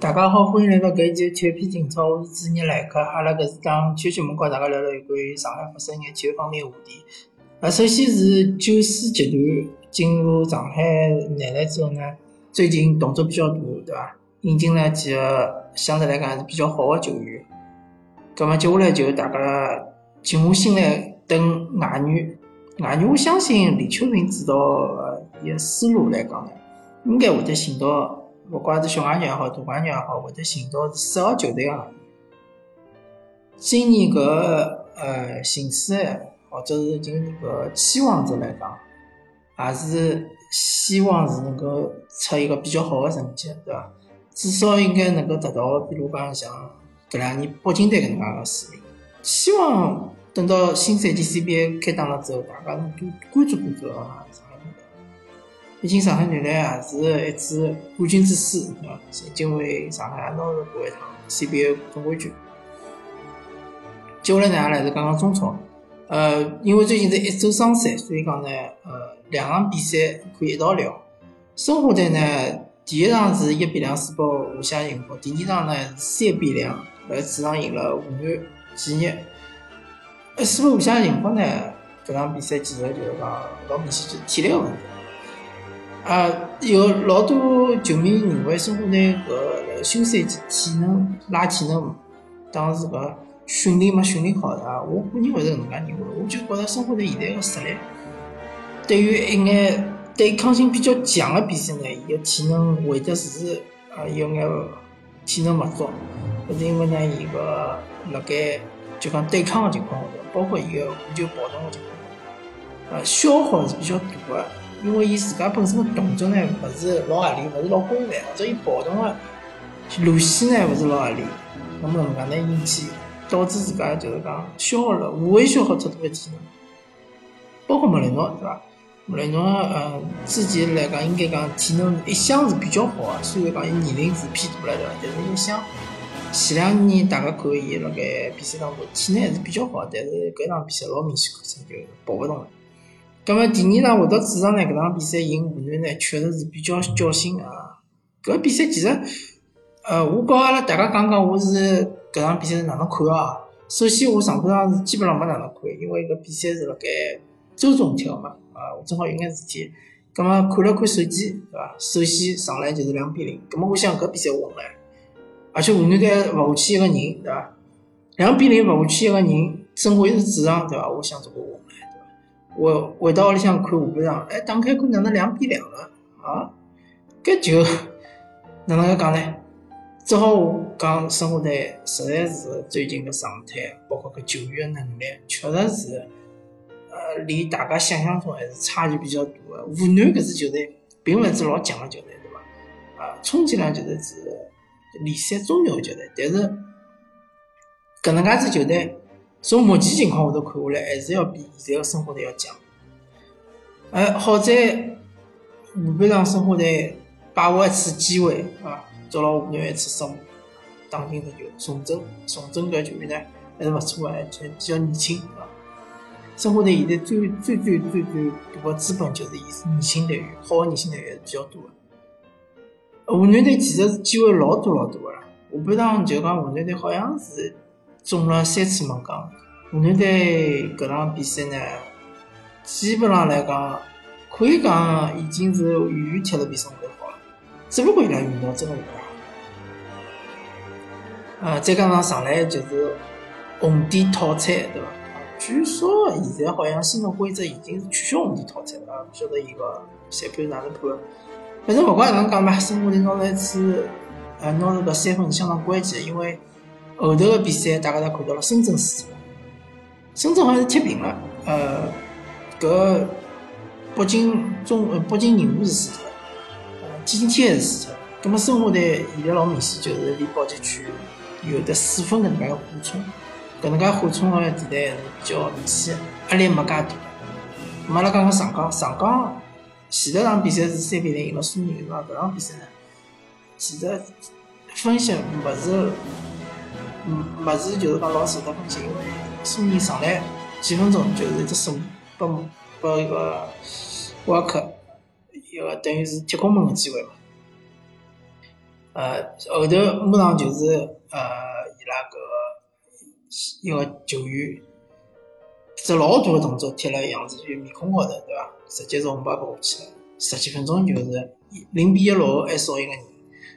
大家好，欢迎来到搿一期体育篇情操，我是主持人来客。阿拉搿是档体育节目，跟大家聊聊有关于上海发生眼体育方面话题。啊，首先是九四集团进入上海男篮之后呢，最近动作比较大，对伐？引进了几个相对来讲还是比较好的球员。葛末接下来就大家静下心来等外援。外援，我相信李秋平指导伊个思路来讲呢，应该会得寻到，勿管是小外援也好，大外援也好，会得寻到是适合球队个。今年搿呃形势，或者是今年搿期望值来讲，也是希望是能够出一个比较好的成绩，对伐？至少应该能够达到，比如讲像搿两年北京队搿能介个水平。希望等到新赛季 CBA 开打了之后，大家能多关注关注啊。毕竟上海男篮也是一支冠军之师，对伐？曾经为上海也拿到过一趟 CBA 总冠军。接下来呢，阿拉是讲讲中超。呃，因为最近是一周双赛，所以讲呢，呃，两场比赛可以一道聊。申花队呢，第一场是一比两输拨华夏幸福，第二场呢是三比两辣主场赢了湖南建业。呃，输拨华夏幸福呢，搿场比赛其实就是讲老明显就是体力问题。啊，有老多球迷认为申花队搿休赛季体能拉体能，当时搿训练没训练好啊。我个人勿是搿能介认为，我就觉着申花队现在个实力，对于一眼对抗性比较强个比赛呢，伊个体能会得是啊有眼体能勿足，搿是因为呢，伊个辣盖就讲对抗个情况下头，包括伊个无球跑动个情况下，呃，消耗是比较大个。因为伊自家本身个动作呢，勿是老合理，勿是老规范，或者伊跑动个路线呢，勿是老合理，那么搿能介呢，引起导致自家就是讲消耗了，无谓消耗太多个体能。包括莫雷诺，对伐？莫雷诺，嗯，之前来讲应该讲体能一向是比较好个，虽然讲伊年龄是偏大了，对伐？但是一向前两年大家看伊辣盖比赛当中体能还是比较好，但是搿场比赛老明显看出就跑勿动了。咁么第二场回到主场呢，搿场比赛赢湖南呢，确实是比较侥幸啊。搿比赛其实，呃，我告阿拉大家讲讲，我是搿场比赛是哪能看啊？首先，我上半场是基本上没哪能看，因为搿比赛是辣盖周中踢个嘛，啊，我正好有眼事体。咁么看了看手机，对伐？首先上来就是两比零，咁么我想搿比赛稳了，而且湖南队勿下去一个人，对伐？两比零勿下去一个人，正好又是主场，对伐？我想这个稳了。我回到屋里向看下半场，哎，打开看哪能两比两了啊？搿就哪能介讲呢？只好讲申花队实在是最近个状态，包括搿球员能力，确实是呃，离大家想象中还是差距比较大个。湖南搿支球队并勿是老强个球队，对伐？啊，充其量就是是联赛中游球队，但是搿能介支球队。从目前情况下头看下来，还是要比现在个申花队要强。哎，好在下半场申花队把握一次机会啊，抓牢湖南一次失误，打进十球。宋真，宋真搿球员呢还是勿错个，而且比较年轻啊。申花队现在最最最最最大个资本就是伊是年轻队员，好个年轻队员是比较多个。湖南队其实是机会老多老多个啦，下半场就讲湖南队好像是。中了三次猛钢，湖南队搿场比赛呢，基本上来讲，可以讲已经是远远踢了比申花队好了，只不过伊拉运道真的是不好。呃，再加上上来就是红点套餐，对伐？据说现在好像新的规则已经是取消红点套餐了，不晓得伊个裁判哪能判。反正勿管哪能讲吧，申花队拿了一次，呃，拿了个三分是相当关键，因为。后头个比赛，大家侪看到了，深圳输了，深圳好像是踢平了。呃，搿北京中呃北京人和是输脱了，呃天津还是输脱了。葛末申花队现在老明显就是离保级区有得四分搿能介个缓冲，搿能介缓冲个地带是比较明显，压力没介大。咁阿拉讲讲上港，上港前头场比赛是三比零赢了苏宁，是伐？搿场比赛呢，其实分析勿是。嗯，勿是，就是讲老值得分析，因为苏宁上来几分钟就是一只手拨拨一个沃克，一个等于是踢空门个机会嘛。呃，后头马上就是呃，伊拉搿个一个球员，只老大个动作踢辣杨子轩面孔高头，对伐？直接是红牌拨下去了。十几分钟就是零比一落后，还少一个人，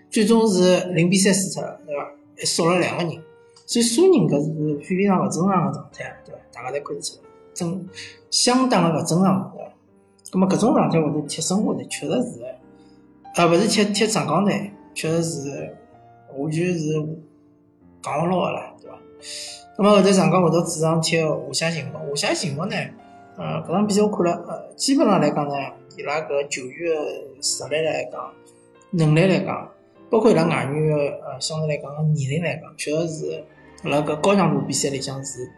最终是零比三输脱了，对伐？还少了两个人，所以输人搿是非非常勿正常个状态，对伐？大家侪看得出来，正相当个勿正常，对伐？葛末搿种状态下头贴生活呢确实是，呃，勿是踢踢上港队，确实是完全是讲勿牢个了，对伐？葛末后头上港会得主场踢华夏幸福，华夏幸福呢，呃，搿场比赛我看了，呃，基本上来讲呢，伊拉搿球员实力来讲，能力来讲，包括伊拉外援呃相对来讲个年龄来讲，确实是辣搿高强度比赛里向是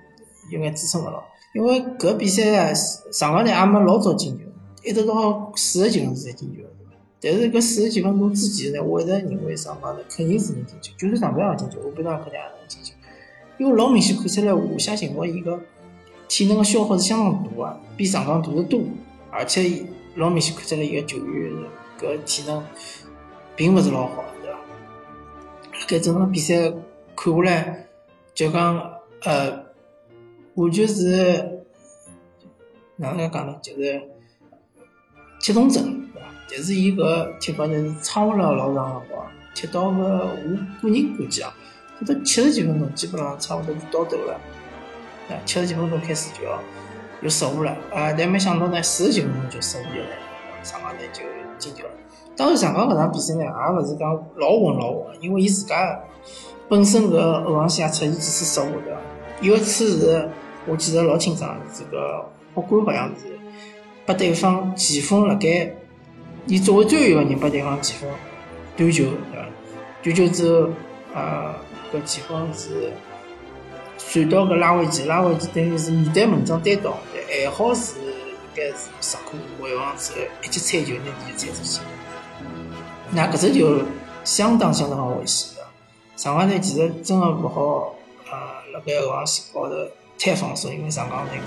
有眼支撑勿牢，因为搿比赛啊，上港队也没老早进球。一直到四十几分钟才进球，但是搿四十几分钟之前呢，我一直认为上港队肯定是能进球，就算上半场进球，我不道肯定也能进球，因为老明显看出来华夏幸福伊个体能个消耗是相当大个，比上港大得多，而且老明显看出来伊个球员搿体能并勿是老好，对伐？搿整场比赛看下来，就讲呃，完全是哪能讲呢？就是。踢中阵，对伐？但是伊搿踢法呢是撑勿了老长辰光，踢到个我个人估计啊，踢到七十几分钟，基本上差勿多就到头了。啊，七十几分钟开始就要有失误了啊！但没想到呢，四十几分钟就失误了，上港呢就进球了。当然，上港搿场比赛呢，也勿是讲老稳老稳，因为伊自家本身搿后防线也出现几次失误，的？有一次是我记得老清爽，这个北关好像是。拨对方前锋辣盖，伊作为最后一个人拨对方前锋断球，对伐？断球之后，呃，搿前锋是传到搿拉维奇，拉维奇等于是面对门将单刀，还好是该是实库回防之后一记铲球拿地球铲出去，那搿只球相当相当危险的。上港队其实真个勿好，呃，辣盖后防线高头太放松，因为上港队。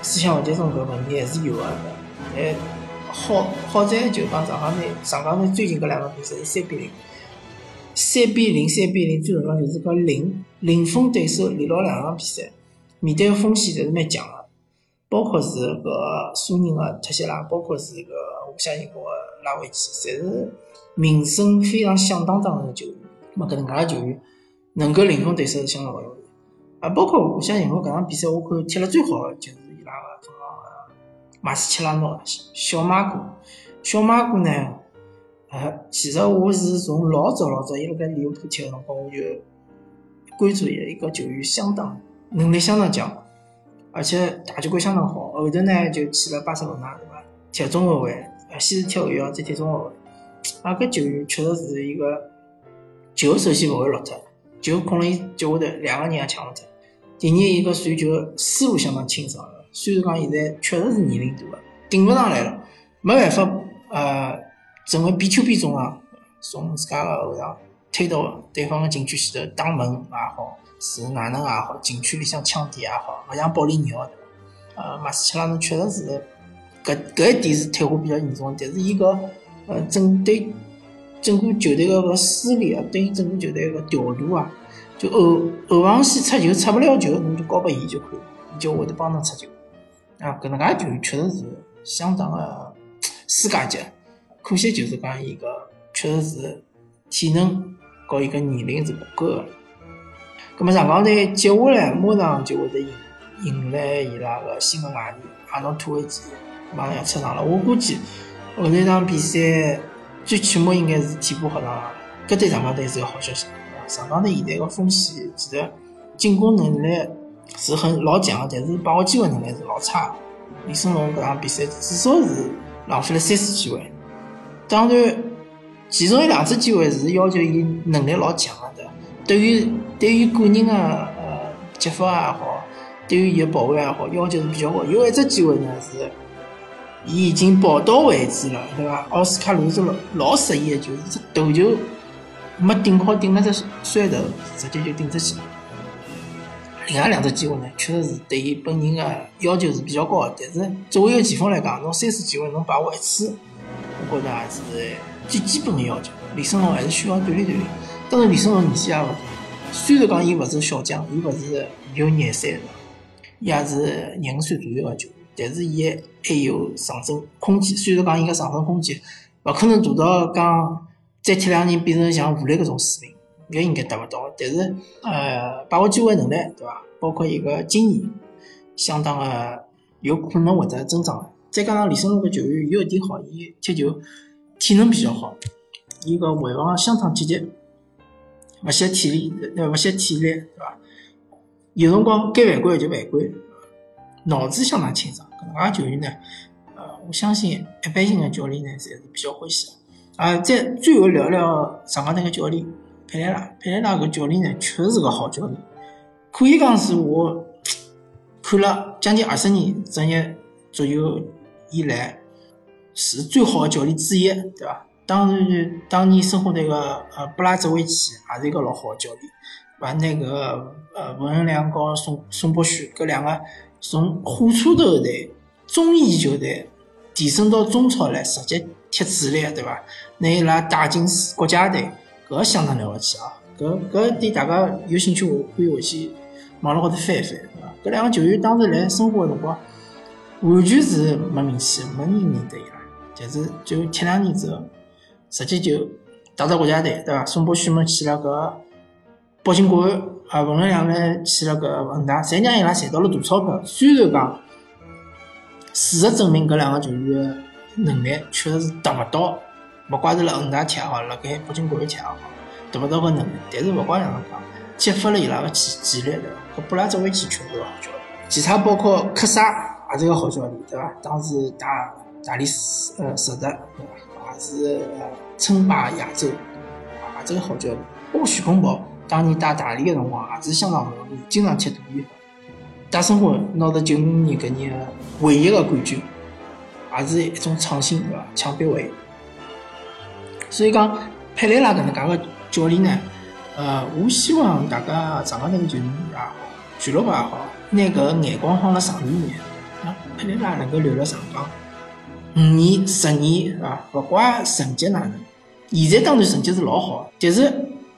思想问题中搿问题还是有个，哎，好好在就讲上港队，上港队最近搿两个比赛是三比零，三比零，三比零，最重要就是搿零零封对手连牢两场比赛，面对个风险侪是蛮强个，包括是搿苏宁个特谢拉，包括是搿华夏幸福个拉维奇，侪是名声非常响当当个球员，咹搿能介个球员能够零封对手是相当勿容易，啊，包括华夏幸福搿场比赛，我看踢了最好的就是伊拉的中场。马斯切拉诺，小马哥，小马哥呢？呃，其实我是从老早老早伊辣盖利物浦踢个辰光，我就关注伊一个球员，相当能力相当强，而且大局观相当好。后头呢，就去了巴塞罗那，对伐？踢中后卫，呃，先是踢后腰，再踢中后卫。啊，搿球员确实是一个球，首先勿会落脱，球控了伊脚下头，两个人也抢勿脱。第二，一个传球思路相当清爽。虽然讲现在确实是年龄大了，顶勿上来了，没办法，呃，成为边球边中啊，从自家个后场推到对方个禁区前头打门也好，是哪能也好，禁区里向抢点也好，勿像保利尼奥对伐？呃，马斯切拉诺确实是搿搿一点是退化比较严重，但是伊个呃整对整个球队个个施力啊，对于整个球队个调度啊，就后后防线出球出不了球，侬就交拨伊就可以，伊就会得帮侬出球。啊，搿能介球员确实是相当个世界级，可惜就是讲伊个确实是体能和伊个年龄是不够个。葛末上港队接下来马上就会得迎迎来伊拉个新的外援阿诺托维奇，马上要出场了。我估计后头一场比赛最起码应该是替补合上了。搿对上港队是个好消息，上港队现在个锋线其实进攻能力。是很老强的，但是把握机会能力是老差。李胜龙搿场比赛至少是浪费了三次机会。当然，其中有两次机会是要求伊能力老强的，对于对于个人的呃接发也好，对于伊的保卫也好，要求是比较高。有一只机会呢是，伊已经跑到位置了，对伐？奥斯卡鲁是老老适意的，就是只头球没顶好，顶了只摔头，直接就顶出去了。另外两只机会呢，确实是对伊本人的要求是比较高的。但是作为一个前锋来讲，侬三次机会侬把握一次，我觉着还是最基本的要求。李胜龙还是需要锻炼锻炼。当然，李胜龙年纪也勿大，虽然讲伊勿是小将，伊勿是有廿三，伊也是廿五岁左右个球员，但是伊还有上升空间。虽然讲伊个上升空间勿可能做到讲再踢两年变成像武磊搿种水平，搿应该达勿到。但是呃，把握机会能力，对伐？包括一个经验，相当个有可能会得增长。再加上李胜龙搿球员有一点好，伊踢球体能比较好，伊个回防相当积极，勿惜体力，呃，勿惜体力，对伐？有辰光该犯规就犯规，脑子相当清爽。搿能介球员呢，呃，我相信一般性个教练呢，侪是比较欢喜个。啊，再最后聊聊上港队个教练佩莱拉，佩莱拉搿教练呢，确实是个好教练。可以讲是我看了将近二十年职业足球以来是最好的教练之一，对伐？当然，当年申花队个呃布拉泽维奇也是一个老好教练，把那个呃文恩良和宋宋博旭搿两个从火车头队中乙球队提升到中超来，直接踢主力，对伐？拿伊拉带进国家队，搿相当了不起啊！搿搿对大家有兴趣，我可以回去网络高头翻一翻，对伐？搿两个球员当时来申花个辰光，完全是没名气，没人认得伊拉。但是就踢两年之后，直接就带到国家队，对伐？宋博旭们去了搿北京国安，啊，文恩良呢去了搿恒大，侪让伊拉赚到了大钞票。虽然讲事实证明搿两个球员个能力确实是达勿到，勿怪是辣恒大踢也好，辣盖北京国安踢也好。达勿到个能力，但是勿管哪能讲，激发了伊拉个潜潜力，对伐？搿布拉泽维奇确实好教练，其他包括科萨也是个好教练，对伐？当时大大理石呃实德，对伐？也是呃称霸亚洲，也是个好教练。包括徐根宝当年打大理的辰光也是相当不容易，经常踢大比分，带申花拿到九五年搿年唯一个冠军，也是一种创新，对伐？抢别位。所以讲佩雷拉搿能介个。教练呢？呃，我希望大家上港队个球员也好，俱乐部也好，拿搿个眼光放辣长远眼，啊，佩雷拉能够留辣上港五年、十年，啊，勿怪成绩哪能，现在当然成绩是老好，但是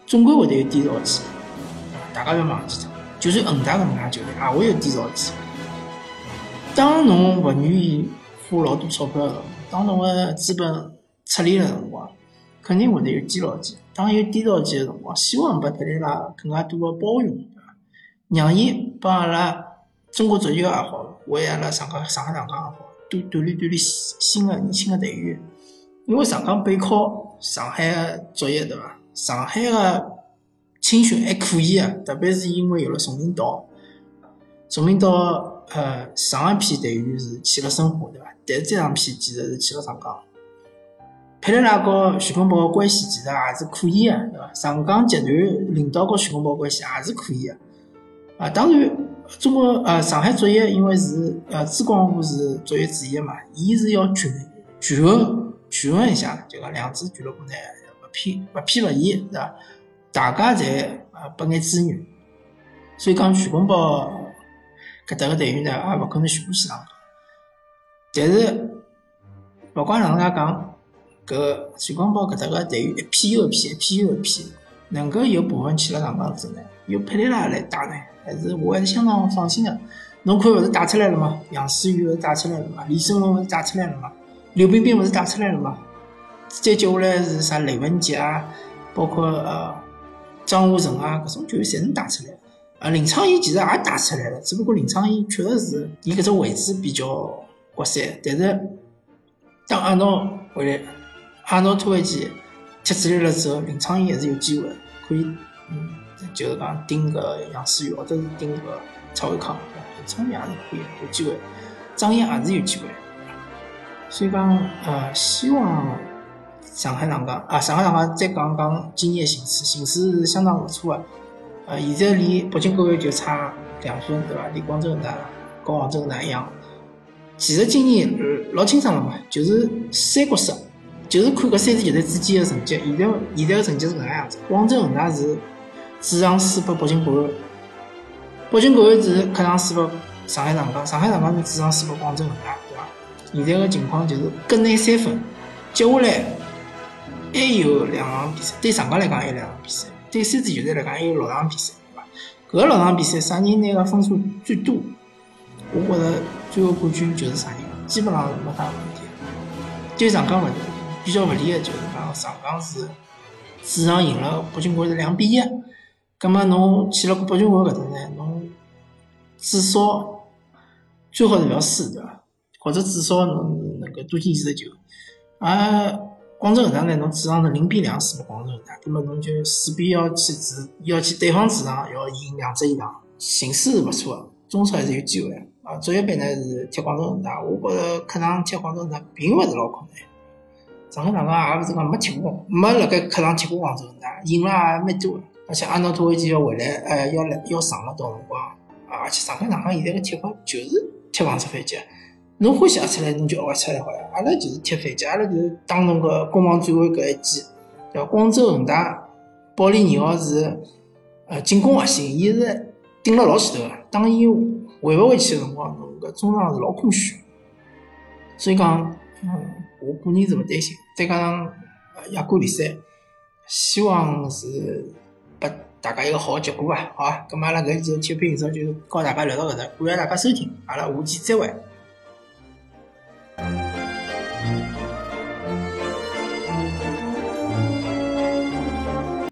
总归会得有低潮期，大家勿要忘记脱。就算恒大搿能介球队，也会有低潮期。当侬勿愿意花老多钞票，当侬个资本撤离个辰光，肯定会得有低潮期。当有低潮期个辰光，希望拨佩雷拉更加多个包容，对伐？让伊帮阿拉中国足球也好，为阿拉上港上海上港也好，多锻炼锻炼新个年轻的队员。因为上港背靠上海的作业，对伐？上海个青训还可以啊，特别是因为有了崇明岛，崇明岛呃上一批队员是去了申花，对伐？但是这两批其实是去了上港。佩雷拉和徐根宝的关系其实也是可以的，对伐？上港集团领导和徐根宝关系也是可以的。啊，当然，中国呃上海足协因为是呃珠江户是足协主席嘛，伊是要权权衡权衡一下，就讲两支俱乐部呢勿偏勿偏勿倚，对伐？大家侪呃拨眼资源，所以讲徐根宝搿搭个队员呢也勿可能全部去上港。但是勿管哪能介讲。搿徐光宝搿搭个队员一批又一批，一批又一批，能够有部分去了上港之后呢，有佩雷拉来带呢，还是我还是相当放心的。侬看勿是带出来了吗？杨思雨勿是带出来了吗？李胜龙勿是带出来了吗？刘彬彬勿是带出来了吗？再接下来是啥雷文杰啊，包括呃张武成啊，搿种球员侪能带出来。啊，林昌义其实也带出来了，只不过林昌义确实是伊搿只位置比较刮三，但是当阿诺回来。阿诺托维奇踢出来了之后，林昌义还是有机会，可以，嗯，就是讲顶个杨思雨，或者是顶个蔡伟康，林昌义也是可以有机会，张掖也是有机会，所以讲，呃，希望上海上港啊，上海上港再讲讲今年形势，形势是相当不错的，呃，现在离北京国安就差两分，对伐？离广州恒大、和杭州恒大一样，其实今年老清爽了嘛，就是三国杀。就是看搿三支球队之间的成绩，现在现在的成绩是搿能样子。广州恒大是主场输给北京国安，北京国安是客场输给上海上港，上海上港是主场输给广州恒大，对伐？现在的情况就是各拿三分，接下来还有两场比赛，对上港来讲还有两场比赛，对三支球队来讲还有六场比赛，对伐？搿六场比赛啥人拿个分数最多？我觉着最后冠军就是啥人，基本上是没啥问题。对上港勿比较勿利个就是讲上港是主场赢了北京国安是两比一，葛末侬去了北京国安搿搭呢，侬至少最好是勿要输，对伐？或者至少侬能够多进几只球。而广州恒大呢，侬主场是零比两输给广州恒大，葛末侬就势必要去主要去对方主场要赢两只以上，形势是勿错个，中超还是有机会。啊，足协杯呢是踢广州恒大，我觉着客场踢广州恒大并勿是老困难。上海上港也勿是讲没踢过，没辣盖客场踢过广州恒大，赢了也蛮多个。而且阿诺托维奇要回来，呃，要来要上了到辰光，而且上海上港现在个踢法就是踢防守反击，侬欢喜压出来，侬就压出来好呀。阿拉就是踢反击，阿拉就是打侬个攻防转换搿一记。对伐？广州恒大，保利尼奥是呃进攻核心，伊是顶了老前头个，当伊。回勿回去个辰光，侬搿中场是老空虚，所以讲，嗯，我个人是勿担心。再加上亚冠联赛，希望是拨大家一个好个结果吧？好啊，咁阿拉搿期体育频道就告大家聊到搿搭，感谢大家收听，阿拉下期再会。